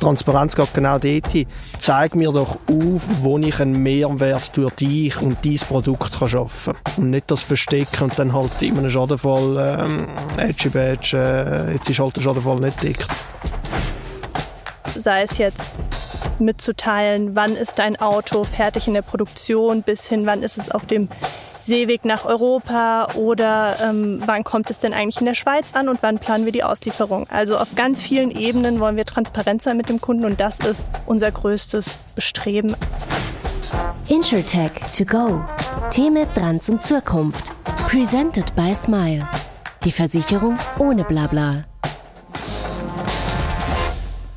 Transparenz geht genau dort Zeig mir doch auf, wo ich einen Mehrwert durch dich und dein Produkt kann schaffen kann. Und nicht das verstecken und dann halt in einem Schadenfall, ähm, Edgy Badge, äh, jetzt ist halt der Schadenfall nicht dick. Sei es jetzt mitzuteilen, wann ist dein Auto fertig in der Produktion, bis hin, wann ist es auf dem Seeweg nach Europa oder ähm, wann kommt es denn eigentlich in der Schweiz an und wann planen wir die Auslieferung. Also auf ganz vielen Ebenen wollen wir transparent sein mit dem Kunden und das ist unser größtes Bestreben. Insurtech to go. Themen Trans und Zukunft. Presented by Smile. Die Versicherung ohne Blabla.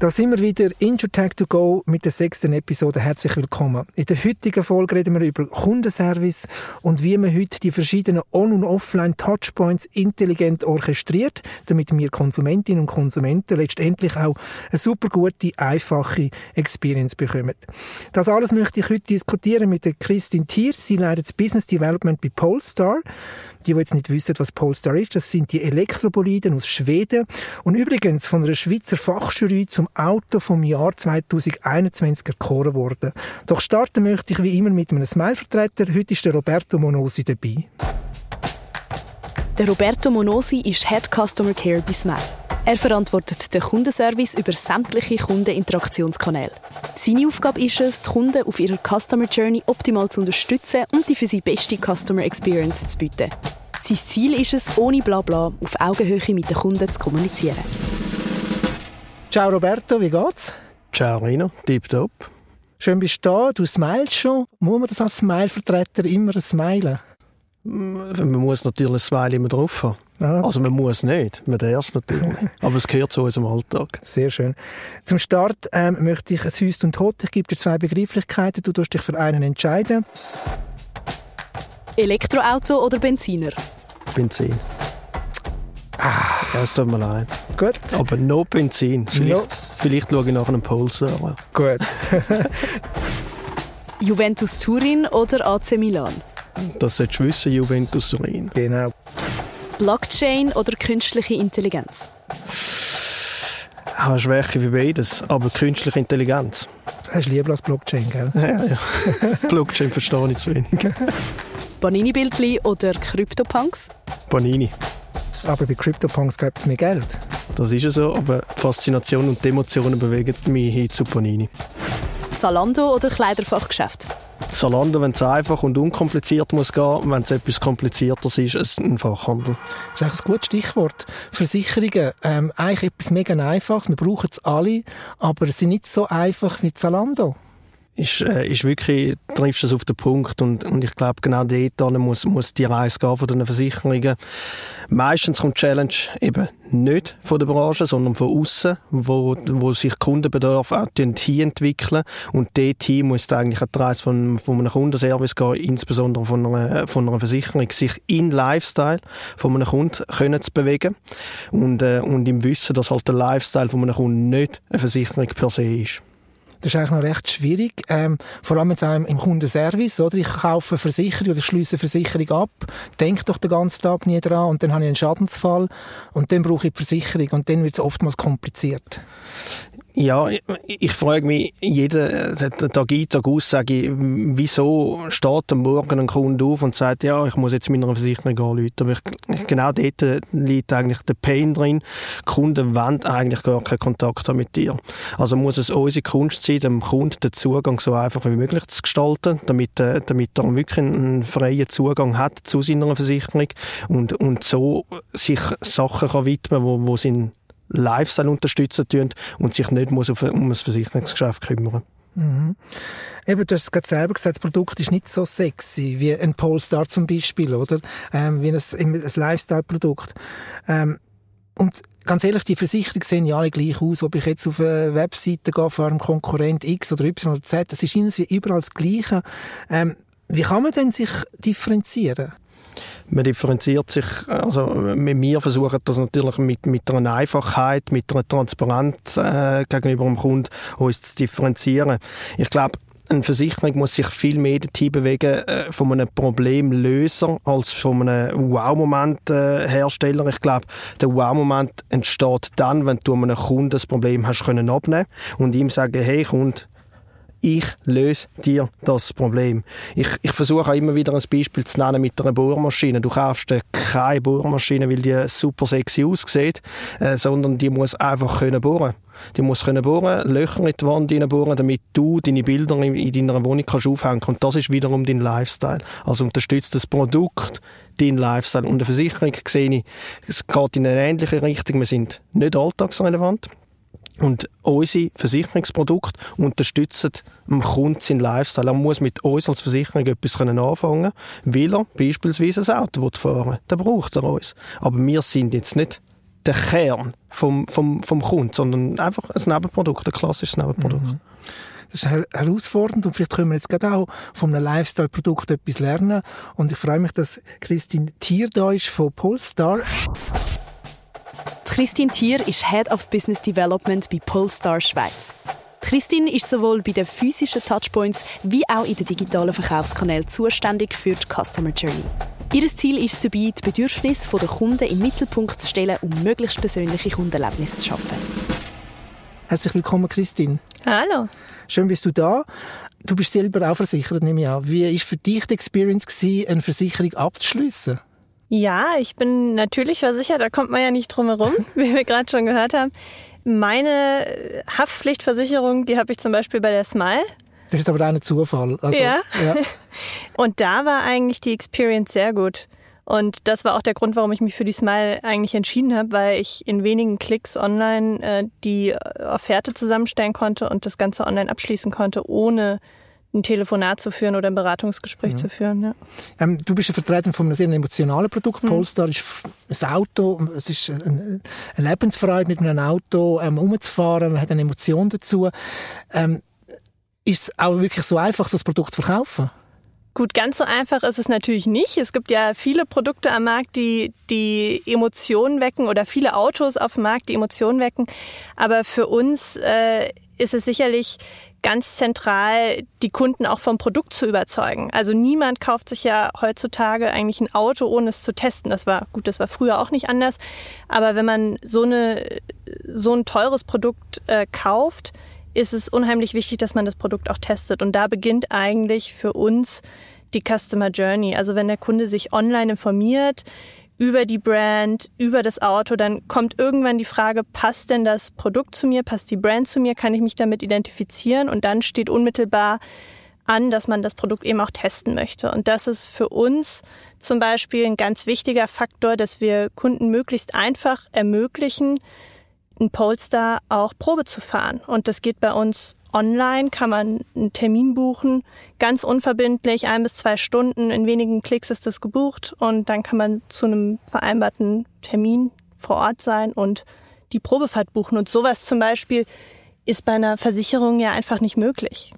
Da sind wir wieder, InsurTech to go mit der sechsten Episode. Herzlich willkommen. In der heutigen Folge reden wir über Kundenservice und wie man heute die verschiedenen On- und Offline-Touchpoints intelligent orchestriert, damit wir Konsumentinnen und Konsumenten letztendlich auch eine super gute, einfache Experience bekommen. Das alles möchte ich heute diskutieren mit der Christine Thier. Sie leitet Business Development bei Polestar. Die, die jetzt nicht wissen, was Polestar ist, das sind die Elektroboliden aus Schweden und übrigens von einer Schweizer Fachjury zum Auto vom Jahr 2021 erkoren worden. Doch starten möchte ich wie immer mit einem Smile-Vertreter. Heute ist der Roberto Monosi dabei. Der Roberto Monosi ist Head Customer Care bei Smile. Er verantwortet den Kundenservice über sämtliche Kundeninteraktionskanäle. Seine Aufgabe ist es, die Kunden auf ihrer Customer Journey optimal zu unterstützen und die für sie beste Customer Experience zu bieten. Sein Ziel ist es, ohne Blabla auf Augenhöhe mit den Kunden zu kommunizieren. Ciao Roberto, wie geht's? Ciao Rino, tipptopp. Schön bist du da, du smilest schon. Muss man das als Smile-Vertreter immer smilen? Man muss natürlich ein Smile immer drauf haben. Ah. Also man muss nicht, man darf natürlich. Aber es gehört zu unserem Alltag. Sehr schön. Zum Start ähm, möchte ich ein Hüst und Hot. Ich gebe dir zwei Begrifflichkeiten. Du darfst dich für einen entscheiden. Elektroauto oder Benziner? Benzin. Ah. Ja, es tut mir leid. Gut. Aber no Benzin. Vielleicht, no. vielleicht schaue ich nach einem Polestar. Gut. Juventus Turin oder AC Milan? Das solltest du wissen, Juventus Turin. Genau. Blockchain oder künstliche Intelligenz? Ah, Schwäche wie beides, aber künstliche Intelligenz. Hast du lieber als Blockchain, gell? Ja, ja. Blockchain verstehe ich zu wenig. Panini-Bildli oder Krypto-Punks? Panini. Aber bei CryptoPunks gibt es mehr Geld. Das ist ja so, aber die Faszination und die Emotionen bewegen mich hin zu Panini. Zalando oder Kleiderfachgeschäft? Zalando, wenn es einfach und unkompliziert muss gehen, wenn es etwas komplizierteres ist, ist ein Fachhandel. Das ist eigentlich ein gutes Stichwort. Versicherungen, ähm, eigentlich etwas mega einfaches, wir brauchen es alle, aber sie sind nicht so einfach wie Zalando ist, äh, ist wirklich, triffst es auf den Punkt und, und ich glaube, genau dort muss, muss die Reise gehen von den Versicherungen. Meistens kommt die Challenge eben nicht von der Branche, sondern von außen, wo, wo sich Kundenbedarf auch hier entwickeln und dort muss eigentlich ein Reise von, von einem Kundenservice gehen, insbesondere von einer, von einer Versicherung, sich in Lifestyle von einem Kunden können zu bewegen und, äh, und im Wissen, dass halt der Lifestyle von einem Kunden nicht eine Versicherung per se ist. Das ist eigentlich noch recht schwierig. Ähm, vor allem jetzt auch im Kundenservice, oder? Ich kaufe Versicherung oder schließe Versicherung ab, denke doch den ganzen Tag nie dran und dann habe ich einen Schadensfall und dann brauche ich die Versicherung und dann wird es oftmals kompliziert. Ja, ich, ich frage mich jeden Tag ein, Tag aus, sage ich, wieso steht am Morgen ein Kunde auf und sagt, ja, ich muss jetzt meiner Versicherung anrufen. Aber ich, genau dort liegt eigentlich der Pain drin. Kunden wollen eigentlich gar keinen Kontakt haben mit dir. Also muss es unsere Kunst sein, dem Kunden den Zugang so einfach wie möglich zu gestalten, damit, äh, damit er wirklich einen freien Zugang hat zu seiner Versicherung und, und so sich Sachen kann widmen, wo, wo sind Lifestyle unterstützen tun und sich nicht muss um ein Versicherungsgeschäft kümmern Mhm. Eben, du hast es gerade selber gesagt, das Produkt ist nicht so sexy wie ein Polestar zum Beispiel, oder? Ähm, wie ein, ein Lifestyle-Produkt. Ähm, und ganz ehrlich, die Versicherungen sehen ja alle gleich aus. Ob ich jetzt auf eine Webseite gehe von einem Konkurrent X oder Y oder Z, das ist irgendwie überall das Gleiche. Ähm, wie kann man denn sich differenzieren? Man differenziert sich, also wir versuchen das natürlich mit, mit einer Einfachheit, mit einer Transparenz äh, gegenüber dem Kunden uns zu differenzieren. Ich glaube, eine Versicherung muss sich viel mehr dorthin bewegen äh, von einem Problemlöser als von einem Wow-Moment-Hersteller. ich glaube, der Wow-Moment entsteht dann, wenn du einem Kunden das Problem hast können abnehmen und ihm sagen, hey Kunde, ich löse dir das Problem. Ich, ich versuche auch immer wieder ein Beispiel zu nennen mit einer Bohrmaschine. Du kaufst keine Bohrmaschine, weil die super sexy aussieht, äh, sondern die muss einfach können bohren. Die muss können bohren, Löcher in die Wand bohren, damit du deine Bilder in, in deiner Wohnung kannst aufhängen Und das ist wiederum dein Lifestyle. Also unterstützt das Produkt dein Lifestyle. Und eine Versicherung sehe ich, es geht in eine ähnliche Richtung. Wir sind nicht alltagsrelevant. Und unsere Versicherungsprodukte unterstützen dem Kunden seinen Lifestyle. Er muss mit uns als Versicherung etwas anfangen können, weil er beispielsweise ein Auto fahren will. Dann braucht er uns. Aber wir sind jetzt nicht der Kern vom, vom, vom Kunden, sondern einfach ein Nebenprodukt, ein klassisches Nebenprodukt. Mhm. Das ist herausfordernd und vielleicht können wir jetzt gerade auch von einem Lifestyle-Produkt etwas lernen. Und ich freue mich, dass Christine Thier da ist von Polestar. Christine Thier ist Head of Business Development bei Polestar Schweiz. Christine ist sowohl bei den physischen Touchpoints wie auch in den digitalen Verkaufskanälen zuständig für die Customer Journey. Ihr Ziel ist es dabei, die Bedürfnisse der Kunden im Mittelpunkt zu stellen, um möglichst persönliche Kundenerlebnisse zu schaffen. Herzlich willkommen, Christine. Hallo. Schön bist du da. Du bist selber auch versichert, nehme ich an. Wie war für dich die Experience, eine Versicherung abzuschließen? Ja, ich bin natürlich versichert, da kommt man ja nicht drum herum, wie wir gerade schon gehört haben. Meine Haftpflichtversicherung, die habe ich zum Beispiel bei der Smile. Das ist aber auch ein Zufall. Also, ja. ja. Und da war eigentlich die Experience sehr gut. Und das war auch der Grund, warum ich mich für die Smile eigentlich entschieden habe, weil ich in wenigen Klicks online äh, die Offerte zusammenstellen konnte und das Ganze online abschließen konnte, ohne ein Telefonat zu führen oder ein Beratungsgespräch ja. zu führen. Ja. Ähm, du bist ja Vertreter von einem sehr emotionalen Produkt. Mhm. Polestar ist ein Auto, es ist eine, Lebensfreude, mit einem Auto ähm, umzufahren, man hat eine Emotion dazu. Ähm, ist es auch wirklich so einfach, so ein Produkt zu verkaufen? Gut, ganz so einfach ist es natürlich nicht. Es gibt ja viele Produkte am Markt, die die Emotionen wecken oder viele Autos auf dem Markt, die Emotionen wecken. Aber für uns äh, ist es sicherlich ganz zentral, die Kunden auch vom Produkt zu überzeugen. Also niemand kauft sich ja heutzutage eigentlich ein Auto, ohne es zu testen. Das war gut, das war früher auch nicht anders. Aber wenn man so eine so ein teures Produkt äh, kauft, ist es unheimlich wichtig, dass man das Produkt auch testet. Und da beginnt eigentlich für uns die Customer Journey. Also wenn der Kunde sich online informiert, über die Brand, über das Auto, dann kommt irgendwann die Frage, passt denn das Produkt zu mir, passt die Brand zu mir, kann ich mich damit identifizieren und dann steht unmittelbar an, dass man das Produkt eben auch testen möchte. Und das ist für uns zum Beispiel ein ganz wichtiger Faktor, dass wir Kunden möglichst einfach ermöglichen, ein Polestar auch Probe zu fahren. Und das geht bei uns online, kann man einen Termin buchen, ganz unverbindlich, ein bis zwei Stunden, in wenigen Klicks ist das gebucht und dann kann man zu einem vereinbarten Termin vor Ort sein und die Probefahrt buchen. Und sowas zum Beispiel ist bei einer Versicherung ja einfach nicht möglich.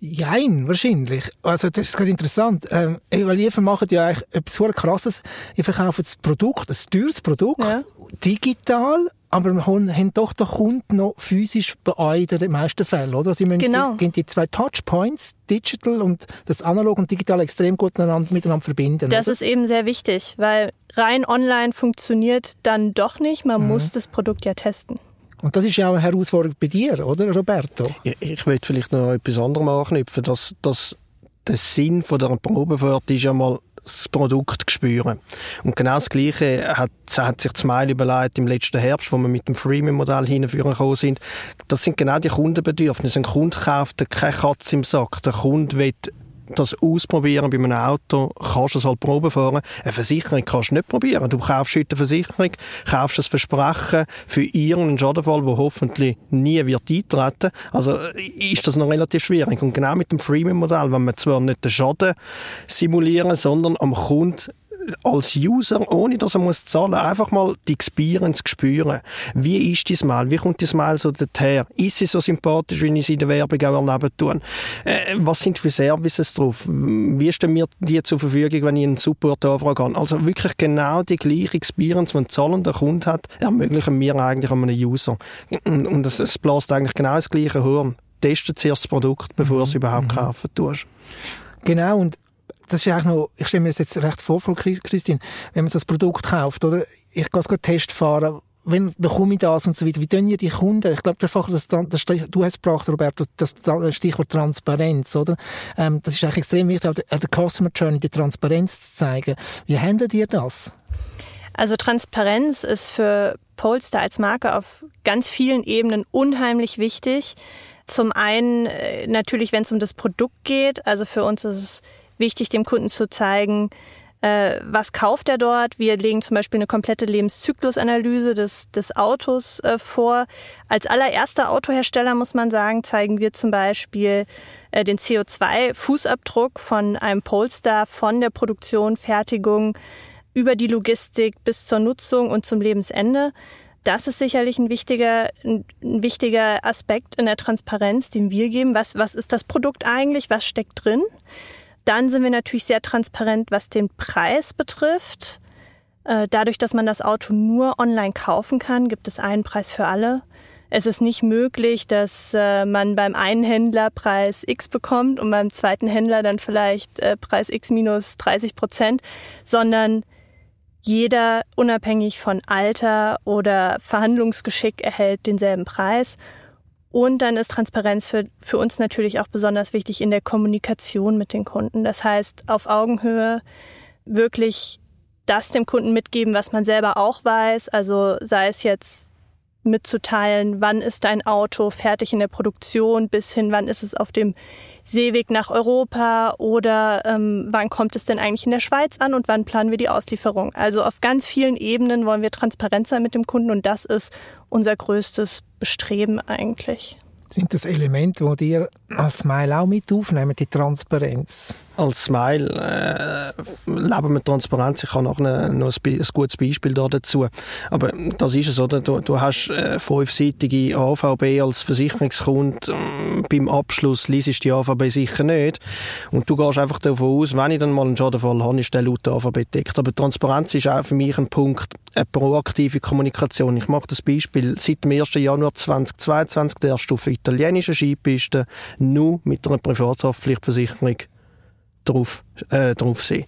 Jein, wahrscheinlich. Also, das ist gerade interessant. Ähm, weil ihr macht ja eigentlich etwas so krasses. Ihr verkauft das Produkt, ein teures Produkt, ja. digital, aber wir haben doch den Kunden noch physisch bei euch in den meisten Fällen, oder? Also, genau. gehen die zwei Touchpoints, digital und das analog und digital extrem gut miteinander, miteinander verbinden. Das oder? ist eben sehr wichtig, weil rein online funktioniert dann doch nicht. Man mhm. muss das Produkt ja testen. Und das ist ja auch eine Herausforderung bei dir, oder, Roberto? Ich, ich möchte vielleicht noch etwas anderes anknüpfen, dass, dass der Sinn von der Probefahrt ist ja mal das Produkt spüren. Und genau das Gleiche hat, hat sich Smile überlegt im letzten Herbst, wo wir mit dem Freemium-Modell hinführen gekommen sind. Das sind genau die Kundenbedürfnisse. Ein Kunde kauft keine Katze im Sack. Der Kunde will das ausprobieren bei einem Auto, kannst du es halt Probe fahren. Eine Versicherung kannst du nicht probieren. Du kaufst heute eine Versicherung, kaufst ein Versprechen für irgendeinen Schadenfall, der hoffentlich nie wird eintreten. Also ist das noch relativ schwierig. Und genau mit dem Freemium-Modell, wenn man zwar nicht den Schaden simulieren, sondern am Kunden als User, ohne dass er muss zahlen, einfach mal die Experience spüren. Wie ist die Smile? Wie kommt die Smile so daher? Ist sie so sympathisch, wie ich sie in der Werbung auch erleben tue? Äh, was sind für Services drauf? Wie stehen mir die zur Verfügung, wenn ich einen Support anfrage? Also wirklich genau die gleiche Experience, die ein zahlender Kunde hat, ermöglichen wir eigentlich einem User. Und es, bläst eigentlich genau das gleiche Horn testen zuerst das Produkt, bevor du es mhm. überhaupt mhm. kaufen tust. Genau, und das ist eigentlich noch, ich stelle mir das jetzt recht vor, Frau Christine, wenn man das Produkt kauft, oder? Ich gehe es Test fahren, wenn bekomme ich das und so weiter. Wie tun ihr die Kunden? Ich glaube, einfach das, das, du hast gebracht, Roberto, das, Stichwort Transparenz, oder? Ähm, das ist eigentlich extrem wichtig, an der Customer Journey die Transparenz zu zeigen. Wie handelt ihr das? Also Transparenz ist für Polestar als Marke auf ganz vielen Ebenen unheimlich wichtig. Zum einen äh, natürlich, wenn es um das Produkt geht. Also für uns ist es wichtig, dem Kunden zu zeigen, äh, was kauft er dort. Wir legen zum Beispiel eine komplette Lebenszyklusanalyse des, des Autos äh, vor. Als allererster Autohersteller muss man sagen, zeigen wir zum Beispiel äh, den CO2-Fußabdruck von einem Polestar von der Produktion, Fertigung über die Logistik bis zur Nutzung und zum Lebensende. Das ist sicherlich ein wichtiger, ein, wichtiger Aspekt in der Transparenz, den wir geben. Was, was ist das Produkt eigentlich? Was steckt drin? Dann sind wir natürlich sehr transparent, was den Preis betrifft. Äh, dadurch, dass man das Auto nur online kaufen kann, gibt es einen Preis für alle. Es ist nicht möglich, dass äh, man beim einen Händler Preis X bekommt und beim zweiten Händler dann vielleicht äh, Preis X minus 30 Prozent, sondern jeder unabhängig von Alter oder Verhandlungsgeschick erhält denselben Preis. Und dann ist Transparenz für, für uns natürlich auch besonders wichtig in der Kommunikation mit den Kunden. Das heißt, auf Augenhöhe wirklich das dem Kunden mitgeben, was man selber auch weiß. Also sei es jetzt mitzuteilen, wann ist dein Auto fertig in der Produktion, bis hin, wann ist es auf dem Seeweg nach Europa oder ähm, wann kommt es denn eigentlich in der Schweiz an und wann planen wir die Auslieferung. Also auf ganz vielen Ebenen wollen wir transparent sein mit dem Kunden und das ist unser größtes Bestreben eigentlich. Sind das Elemente, die dir als Smile auch mit aufnehmen, die Transparenz? Als Smile äh, leben wir Transparenz. Ich habe noch, eine, noch ein, ein, gutes Beispiel da dazu. Aber das ist es, oder? Du, du hast äh, fünfseitige AVB als Versicherungskunde. Äh, beim Abschluss liest die AVB sicher nicht. Und du gehst einfach davon aus, wenn ich dann mal einen Schadenfall habe, ist der laut AVB deckt. Aber Transparenz ist auch für mich ein Punkt, eine proaktive Kommunikation. Ich mache das Beispiel. Seit dem 1. Januar 2022 darfst du auf italienischen Skipisten nur mit einer Privathaftpflichtversicherung drauf, äh, drauf sein.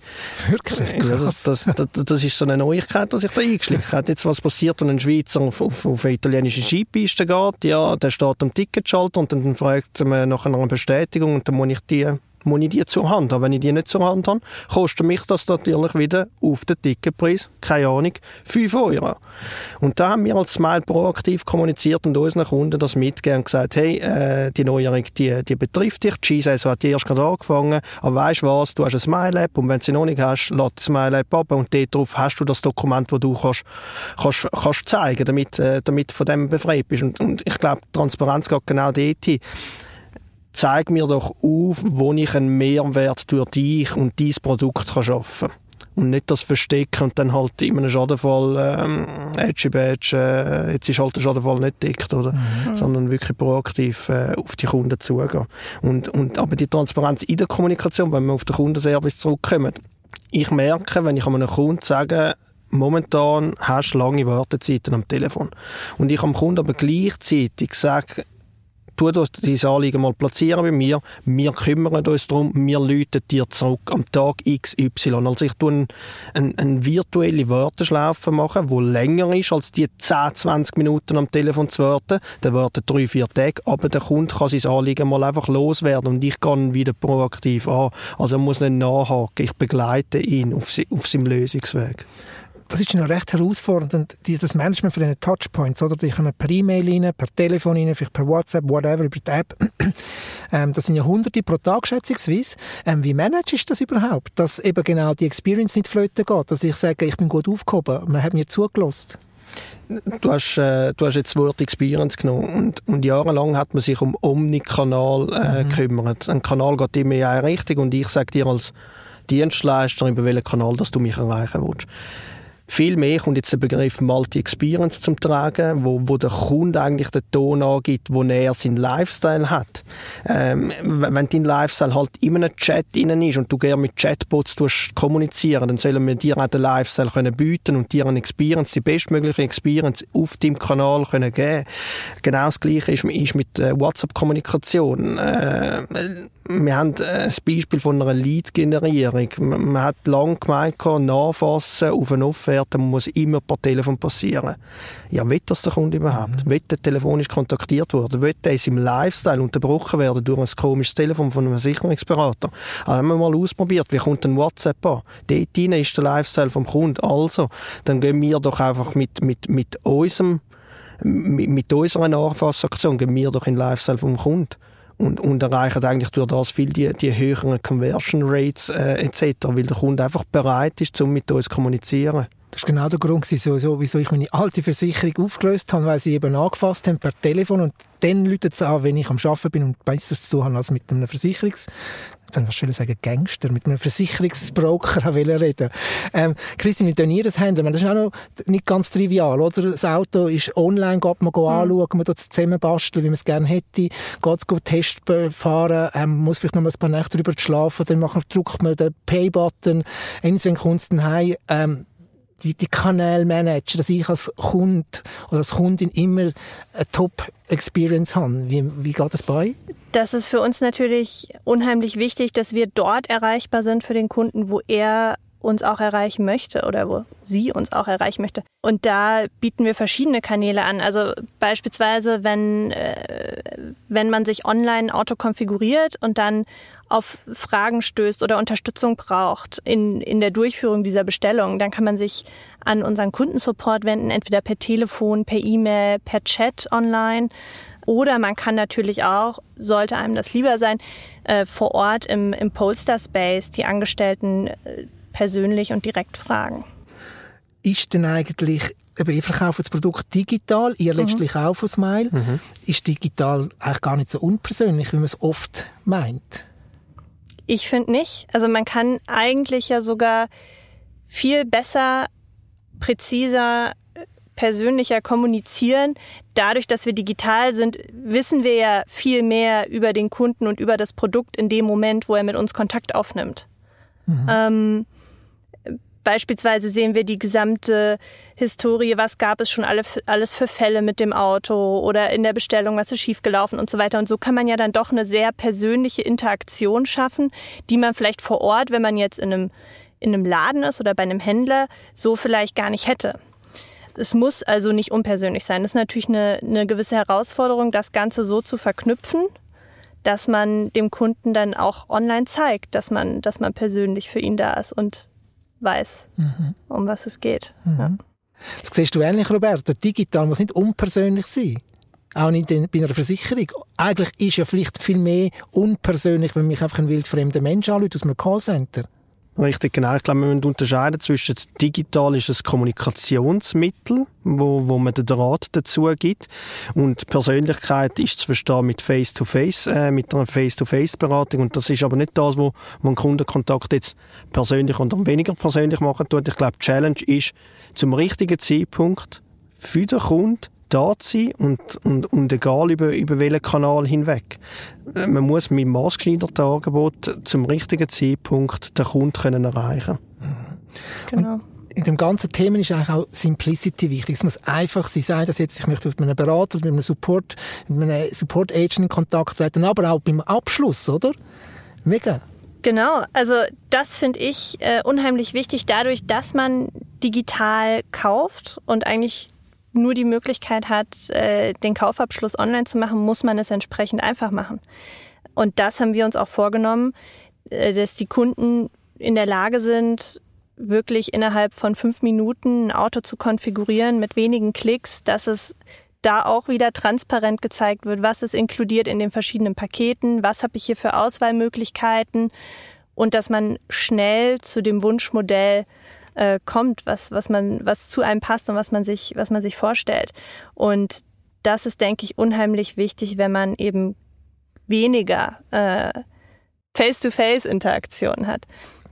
Wirklich? Ja, das, das, das, das, ist so eine Neuigkeit, die sich da eingeschlichen hat. Jetzt, was passiert, wenn ein Schweizer auf, auf, auf eine italienische Skipiste geht? Ja, der steht am Ticketschalter und dann fragt man nach einer Bestätigung und dann muss ich die muss ich die zur Hand haben. Wenn ich die nicht zur Hand habe, kostet mich das natürlich wieder auf den Ticketpreis, keine Ahnung, 5 Euro. Und da haben wir als Smile proaktiv kommuniziert und unseren Kunden das mitgegeben und gesagt, hey, äh, die Neuerung, die, die betrifft dich, die Skisaison hat erst gerade angefangen, aber weißt was, du hast eine Smile-App und wenn du sie noch nicht hast, lass die Smile-App ab und darauf hast du das Dokument, das du kannst, kannst, kannst zeigen, damit, äh, damit von dem befreit bist. Und, und ich glaube, Transparenz geht genau dort hin zeig mir doch auf, wo ich einen Mehrwert durch dich und dieses Produkt kann schaffen kann. Und nicht das Verstecken und dann halt in einem Schadenfall ähm, Edgy Badge, äh, jetzt ist halt der Schadenfall nicht dicht, oder? Mhm. Sondern wirklich proaktiv äh, auf die Kunden zugehen. Und, und, aber die Transparenz in der Kommunikation, wenn wir auf den Kundenservice zurückkommen, ich merke, wenn ich einem Kunden sage, momentan hast du lange Wartezeiten am Telefon. Und ich am Kunden aber gleichzeitig sage, tu dein Anliegen mal platzieren bei mir, wir kümmern uns darum, wir läuten dir zurück am Tag XY. Also ich tue eine ein, ein virtuelle Warteschlaufe machen, die länger ist als die 10, 20 Minuten am Telefon zu warten. Dann warten drei, vier Tage, aber der Kunde kann sein Anliegen mal einfach loswerden und ich kann wieder proaktiv an. Also er muss nicht nachhaken, ich begleite ihn auf, auf seinem Lösungsweg das ist noch recht herausfordernd, die, das Management von diesen Touchpoints, oder? Die kommen per E-Mail rein, per Telefon rein, vielleicht per WhatsApp, whatever, über die App. ähm, das sind ja hunderte pro Tag, schätzungsweise. Ähm, wie managst du das überhaupt? Dass eben genau die Experience nicht flöten geht, dass ich sage, ich bin gut aufgehoben, man hat mir zugelassen. Du hast, äh, du hast jetzt das Wort Experience genommen und, und jahrelang hat man sich um Omnikanal äh, mhm. gekümmert. Ein Kanal geht immer in eine Richtung und ich sage dir als Dienstleister, über welchen Kanal dass du mich erreichen willst Viel mehr kommt jetzt der Begriff Multi-Experience zum Tragen, wo, wo der Kunde eigentlich den Ton angibt, wo er seinen Lifestyle hat. Ähm, wenn dein Lifestyle halt in einem Chat innen ist und du gerne mit Chatbots kommunizieren, dann sollen wir dir auch den Lifestyle können bieten und dir eine Experience, die bestmögliche Experience auf deinem Kanal können geben. Genau das Gleiche ist, ist mit äh, WhatsApp-Kommunikation. Äh, wir haben äh, ein Beispiel von einer Lead-Generierung. Man hat lange gemeint, nachfassen auf eine Offerte muss immer per Telefon passieren. Ja, will das der Kunde überhaupt? Mhm. Will der telefonisch kontaktiert werden? Will der in seinem Lifestyle unterbrochen werden durch ein komisches Telefon von einem Sicherungsberater? Also haben wir mal ausprobiert, wie kommt ein WhatsApp an? Dort ist der Lifestyle vom Kunden. Also, dann gehen wir doch einfach mit, mit, mit unserem mit, mit unserer Nachfassaktion gehen wir doch in den Lifestyle vom Kunden und, und erreichen eigentlich durch das viel die, die höheren Conversion Rates äh, etc., weil der Kunde einfach bereit ist, um mit uns zu kommunizieren. Das war genau der Grund, so, so, wieso ich meine alte Versicherung aufgelöst habe, weil sie eben angefasst haben per Telefon und dann läutet es an, wenn ich am Arbeiten bin und besseres zu tun habe als mit einem Versicherungs jetzt ich sagen, Gangster, mit einem Versicherungsbroker reden ähm, Christine, wie tun ihr das handeln? Das ist auch noch nicht ganz trivial, oder? Das Auto ist online, geht man mhm. anschauen, man tut es zusammenbasteln, wie man es gerne hätte, geht es gut Test fahren, ähm, muss vielleicht noch mal ein paar Nächte drüber schlafen, dann drückt man den Pay-Button, irgendwann kommt es dann heim, ähm, die, die Kanäle managen, dass ich als Kunde oder als Kundin immer eine Top-Experience habe. Wie, wie geht das bei? Das ist für uns natürlich unheimlich wichtig, dass wir dort erreichbar sind für den Kunden, wo er uns auch erreichen möchte oder wo sie uns auch erreichen möchte. Und da bieten wir verschiedene Kanäle an. Also beispielsweise, wenn, äh, wenn man sich online ein Auto konfiguriert und dann auf Fragen stößt oder Unterstützung braucht in, in der Durchführung dieser Bestellung, dann kann man sich an unseren Kundensupport wenden, entweder per Telefon, per E-Mail, per Chat online. Oder man kann natürlich auch, sollte einem das lieber sein, äh, vor Ort im, im Polster Space die Angestellten äh, persönlich und direkt fragen. Ist denn eigentlich eben, ihr verkauft das Produkt digital, ihr mhm. letztlich auch von Smile. Mhm. Ist digital eigentlich gar nicht so unpersönlich, wie man es oft meint? Ich finde nicht. Also man kann eigentlich ja sogar viel besser, präziser, persönlicher kommunizieren. Dadurch, dass wir digital sind, wissen wir ja viel mehr über den Kunden und über das Produkt in dem Moment, wo er mit uns Kontakt aufnimmt. Mhm. Ähm, Beispielsweise sehen wir die gesamte Historie, was gab es schon alle, alles für Fälle mit dem Auto oder in der Bestellung, was ist schiefgelaufen und so weiter. Und so kann man ja dann doch eine sehr persönliche Interaktion schaffen, die man vielleicht vor Ort, wenn man jetzt in einem, in einem Laden ist oder bei einem Händler, so vielleicht gar nicht hätte. Es muss also nicht unpersönlich sein. Das ist natürlich eine, eine gewisse Herausforderung, das Ganze so zu verknüpfen, dass man dem Kunden dann auch online zeigt, dass man, dass man persönlich für ihn da ist und weiß, mhm. um was es geht. Mhm. Ja. Das siehst du ähnlich, Roberto. Digital muss nicht unpersönlich sein. Auch nicht bei einer Versicherung. Eigentlich ist ja vielleicht viel mehr unpersönlich, wenn mich einfach ein wildfremder Mensch anschaut aus einem Callcenter. Richtig, genau. Ich glaube, wir müssen unterscheiden zwischen digital ist ein Kommunikationsmittel, wo, wo man den Draht dazu gibt und Persönlichkeit ist zu verstehen mit Face-to-Face, -face, äh, mit einer Face-to-Face-Beratung und das ist aber nicht das, wo man Kundenkontakt jetzt persönlich und weniger persönlich machen tut. Ich glaube, die Challenge ist, zum richtigen Zeitpunkt für den Kunden da zu sein und, und, und egal über, über welchen Kanal hinweg. Äh, man muss mit maßgeschneiderten Angebot zum richtigen Zeitpunkt den Kunden können erreichen Genau. Und in dem ganzen Thema ist eigentlich auch Simplicity wichtig. Es muss einfach sein, sei das jetzt, ich möchte mit einem Berater, mit einem Support, mit einem Support Agent in Kontakt treten, aber auch beim Abschluss, oder? Mega. Genau, also das finde ich äh, unheimlich wichtig, dadurch, dass man digital kauft und eigentlich nur die Möglichkeit hat, äh, den Kaufabschluss online zu machen, muss man es entsprechend einfach machen. Und das haben wir uns auch vorgenommen, äh, dass die Kunden in der Lage sind, wirklich innerhalb von fünf Minuten ein Auto zu konfigurieren mit wenigen Klicks, dass es da auch wieder transparent gezeigt wird, was ist inkludiert in den verschiedenen Paketen, was habe ich hier für Auswahlmöglichkeiten und dass man schnell zu dem Wunschmodell äh, kommt, was, was man, was zu einem passt und was man sich, was man sich vorstellt. Und das ist, denke ich, unheimlich wichtig, wenn man eben weniger äh, Face-to-Face-Interaktion hat.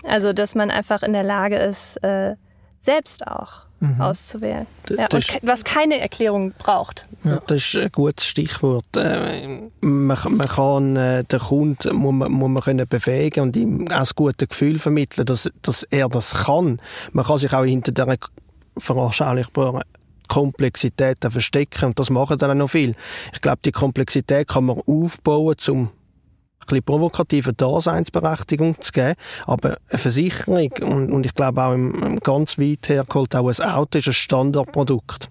Also, dass man einfach in der Lage ist, äh, selbst auch mhm. auszuwählen. Ja, und was keine Erklärung braucht. Ja, das ist ein gutes Stichwort. Äh, man, man kann äh, den Kunden muss man, muss man können befähigen und ihm auch das gute Gefühl vermitteln, dass, dass er das kann. Man kann sich auch hinter der veranschaulichbaren Komplexität verstecken und das machen dann auch noch viel. Ich glaube, die Komplexität kann man aufbauen, um bisschen provokative Daseinsberechtigung zu geben. Aber eine Versicherung, und, und ich glaube auch im, im ganz weit hergeholt, auch ein Auto ist ein Standardprodukt.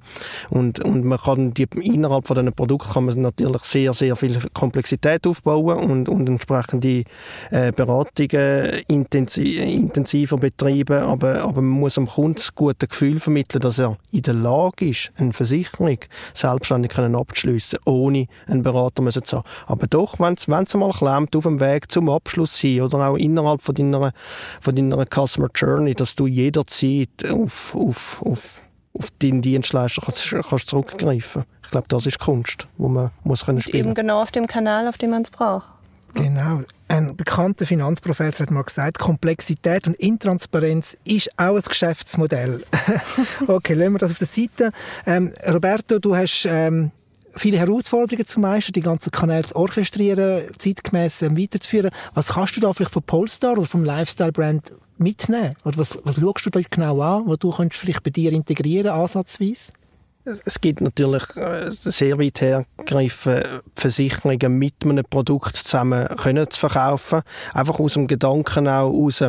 Und, und man kann die, innerhalb von diesen Produkten kann man natürlich sehr, sehr viel Komplexität aufbauen und, und entsprechende äh, Beratungen intensiv, intensiver betreiben. Aber, aber man muss am Kunden das gute Gefühl vermitteln, dass er in der Lage ist, eine Versicherung selbstständig abzuschliessen, ohne einen Berater zu haben. Aber doch, wenn es mal klemmt, Punkt auf dem Weg zum Abschluss sein oder auch innerhalb von deiner, von deiner Customer Journey, dass du jederzeit auf, auf, auf, auf deinen Dienstleister kannst, kannst zurückgreifen. Ich glaube, das ist Kunst, wo man muss können spielen. Eben genau auf dem Kanal, auf dem man es braucht. Genau. Ein bekannter Finanzprofessor hat mal gesagt, Komplexität und Intransparenz ist auch ein Geschäftsmodell. okay, lassen wir das auf der Seite. Ähm, Roberto, du hast ähm, viele Herausforderungen zu meistern, die ganzen Kanäle zu orchestrieren, zeitgemäß ähm, weiterzuführen. Was kannst du da vielleicht von Polestar oder vom Lifestyle-Brand mitnehmen? Oder was, was schaust du da genau an, was du könntest vielleicht bei dir integrieren, ansatzweise? Es gibt natürlich äh, sehr weit hergreifende Versicherungen mit einem Produkt zusammen können zu verkaufen. Einfach aus dem Gedanken auch raus,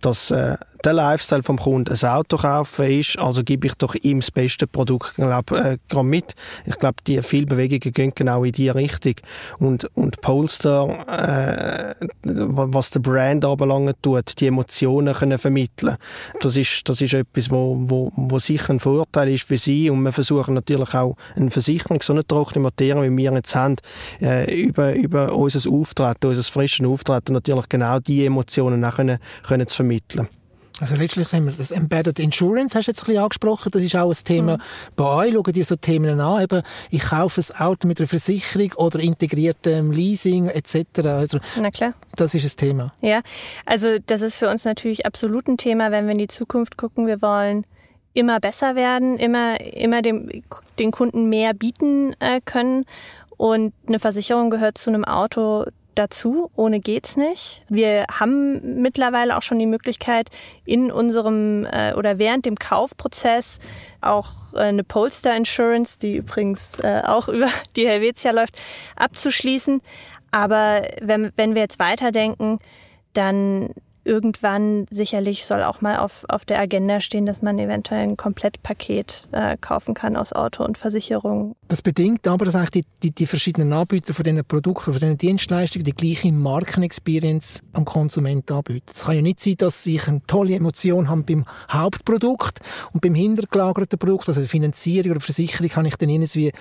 dass äh, der Lifestyle vom Kunden ein Auto kaufen ist, also gebe ich doch ihm das beste Produkt glaub, äh, mit. Ich glaube, die viele Bewegungen gehen genau in diese Richtung. Und, und Polestar, äh, was der Brand anbelangt tut, die Emotionen können vermitteln. Das ist, das ist etwas, wo, wo, wo sicher ein Vorteil ist für sie. Und wir versuchen natürlich auch eine Versicherung, so eine trockene Materie, wie wir jetzt haben, äh, über, über unser Auftreten, unser frisches Auftreten natürlich genau die Emotionen auch können, können zu vermitteln. Also letztlich haben wir das Embedded Insurance, hast du jetzt ein bisschen angesprochen, das ist auch ein Thema mhm. bei euch. Schauen dir so Themen an, eben, ich kaufe ein Auto mit einer Versicherung oder integriertem Leasing etc. Also, Na klar. Das ist ein Thema. Ja, also das ist für uns natürlich absolut ein Thema, wenn wir in die Zukunft gucken. Wir wollen immer besser werden, immer, immer dem, den Kunden mehr bieten äh, können. Und eine Versicherung gehört zu einem Auto dazu. Ohne geht's nicht. Wir haben mittlerweile auch schon die Möglichkeit, in unserem äh, oder während dem Kaufprozess auch äh, eine Polestar Insurance, die übrigens äh, auch über die Helvetia läuft, abzuschließen. Aber wenn, wenn wir jetzt weiterdenken, dann irgendwann sicherlich soll auch mal auf, auf der Agenda stehen, dass man eventuell ein Komplettpaket äh, kaufen kann aus Auto und Versicherung. Das bedingt aber, dass eigentlich die, die, die verschiedenen Anbieter von diesen Produkten, von diesen Dienstleistungen die gleiche Markenexperience am Konsumenten anbieten. Es kann ja nicht sein, dass ich eine tolle Emotion habe beim Hauptprodukt und beim hintergelagerten Produkt, also Finanzierung oder Versicherung, habe ich dann irgendwie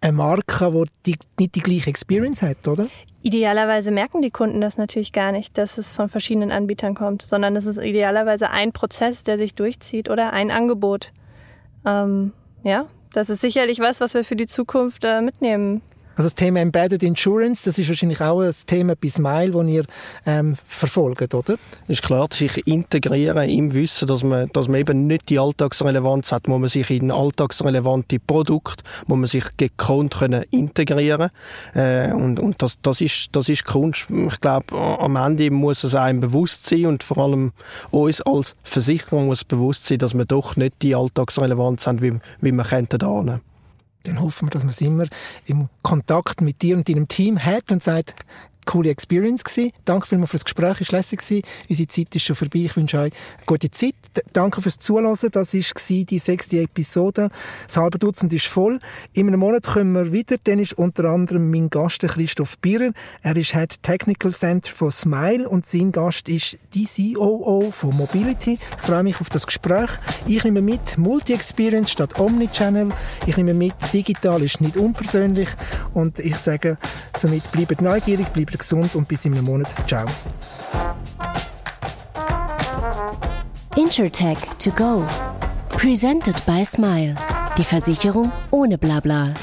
eine Marke, die nicht die gleiche Experience hat, oder? Idealerweise merken die Kunden das natürlich gar nicht, dass es von verschiedenen Anbietern kommt, sondern es ist idealerweise ein Prozess, der sich durchzieht oder ein Angebot. Ähm, ja, das ist sicherlich was, was wir für die Zukunft äh, mitnehmen also das Thema Embedded Insurance, das ist wahrscheinlich auch ein Thema bei Smile, das ihr ähm, verfolgt, oder? Ist klar, sich integrieren im Wissen, dass man, dass man eben nicht die Alltagsrelevanz hat, wo man sich in alltagsrelevante Produkte, wo man sich gekonnt können integrieren äh, und, und das, das, ist, das ist Kunst. Ich glaube, am Ende muss es einem bewusst sein und vor allem uns als Versicherung muss bewusst sein, dass wir doch nicht die Alltagsrelevanz haben, wie, wie wir könnten da dann hoffen wir, dass man es immer im Kontakt mit dir und deinem Team hat und sagt, coole Experience gewesen. Danke vielmals für das Gespräch, es war lässig gewesen. Unsere Zeit ist schon vorbei. Ich wünsche euch eine gute Zeit. Danke fürs Zuhören. Das war die sechste Episode. Das halbe Dutzend ist voll. In einem Monat kommen wir wieder. Dann ist unter anderem mein Gast Christoph Bierer. Er ist Head Technical Center von Smile und sein Gast ist die COO von Mobility. Ich freue mich auf das Gespräch. Ich nehme mit Multi-Experience statt Omnichannel. Ich nehme mit digital ist nicht unpersönlich und ich sage somit bleibt neugierig, gesund und bis in einem Monat. Ciao. InsurTech to go. Presented by Smile. Die Versicherung ohne Blabla.